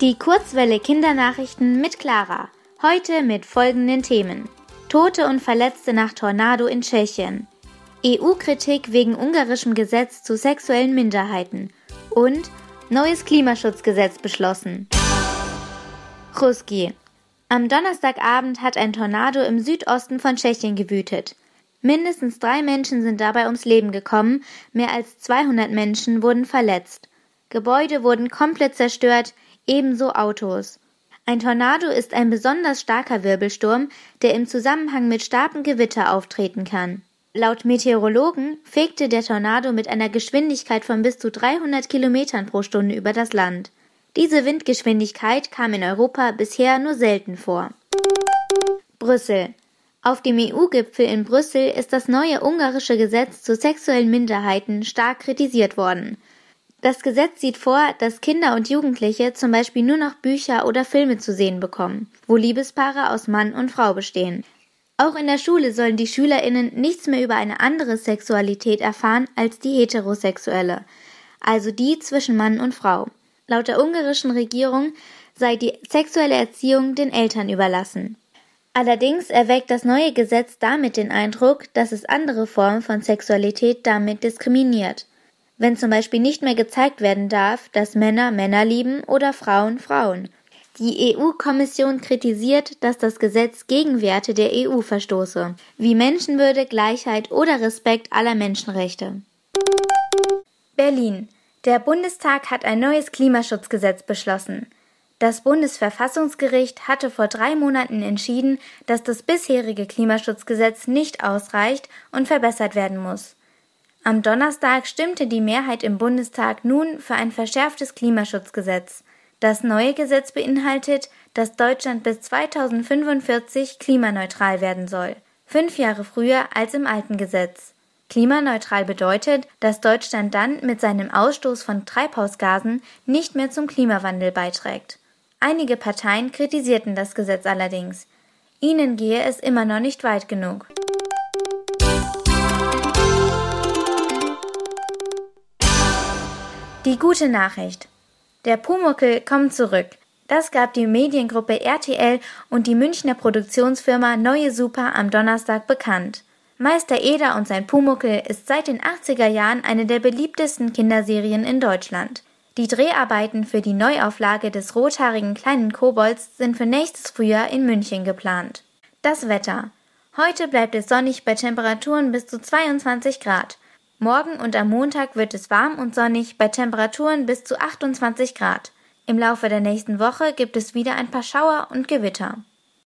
Die Kurzwelle Kindernachrichten mit Clara. Heute mit folgenden Themen. Tote und Verletzte nach Tornado in Tschechien. EU-Kritik wegen ungarischem Gesetz zu sexuellen Minderheiten. Und neues Klimaschutzgesetz beschlossen. Ruski. Am Donnerstagabend hat ein Tornado im Südosten von Tschechien gewütet. Mindestens drei Menschen sind dabei ums Leben gekommen, mehr als 200 Menschen wurden verletzt. Gebäude wurden komplett zerstört, ebenso Autos. Ein Tornado ist ein besonders starker Wirbelsturm, der im Zusammenhang mit starkem Gewitter auftreten kann. Laut Meteorologen fegte der Tornado mit einer Geschwindigkeit von bis zu 300 Kilometern pro Stunde über das Land. Diese Windgeschwindigkeit kam in Europa bisher nur selten vor. Brüssel. Auf dem EU-Gipfel in Brüssel ist das neue ungarische Gesetz zu sexuellen Minderheiten stark kritisiert worden. Das Gesetz sieht vor, dass Kinder und Jugendliche zum Beispiel nur noch Bücher oder Filme zu sehen bekommen, wo Liebespaare aus Mann und Frau bestehen. Auch in der Schule sollen die SchülerInnen nichts mehr über eine andere Sexualität erfahren als die heterosexuelle, also die zwischen Mann und Frau. Laut der ungarischen Regierung sei die sexuelle Erziehung den Eltern überlassen. Allerdings erweckt das neue Gesetz damit den Eindruck, dass es andere Formen von Sexualität damit diskriminiert wenn zum Beispiel nicht mehr gezeigt werden darf, dass Männer Männer lieben oder Frauen Frauen. Die EU-Kommission kritisiert, dass das Gesetz gegen Werte der EU verstoße, wie Menschenwürde, Gleichheit oder Respekt aller Menschenrechte. Berlin. Der Bundestag hat ein neues Klimaschutzgesetz beschlossen. Das Bundesverfassungsgericht hatte vor drei Monaten entschieden, dass das bisherige Klimaschutzgesetz nicht ausreicht und verbessert werden muss. Am Donnerstag stimmte die Mehrheit im Bundestag nun für ein verschärftes Klimaschutzgesetz. Das neue Gesetz beinhaltet, dass Deutschland bis 2045 klimaneutral werden soll, fünf Jahre früher als im alten Gesetz. Klimaneutral bedeutet, dass Deutschland dann mit seinem Ausstoß von Treibhausgasen nicht mehr zum Klimawandel beiträgt. Einige Parteien kritisierten das Gesetz allerdings. Ihnen gehe es immer noch nicht weit genug. Die gute Nachricht. Der Pumuckel kommt zurück. Das gab die Mediengruppe RTL und die Münchner Produktionsfirma Neue Super am Donnerstag bekannt. Meister Eder und sein Pumuckel ist seit den 80er Jahren eine der beliebtesten Kinderserien in Deutschland. Die Dreharbeiten für die Neuauflage des rothaarigen kleinen Kobolds sind für nächstes Frühjahr in München geplant. Das Wetter. Heute bleibt es sonnig bei Temperaturen bis zu 22 Grad. Morgen und am Montag wird es warm und sonnig bei Temperaturen bis zu 28 Grad. Im Laufe der nächsten Woche gibt es wieder ein paar Schauer und Gewitter.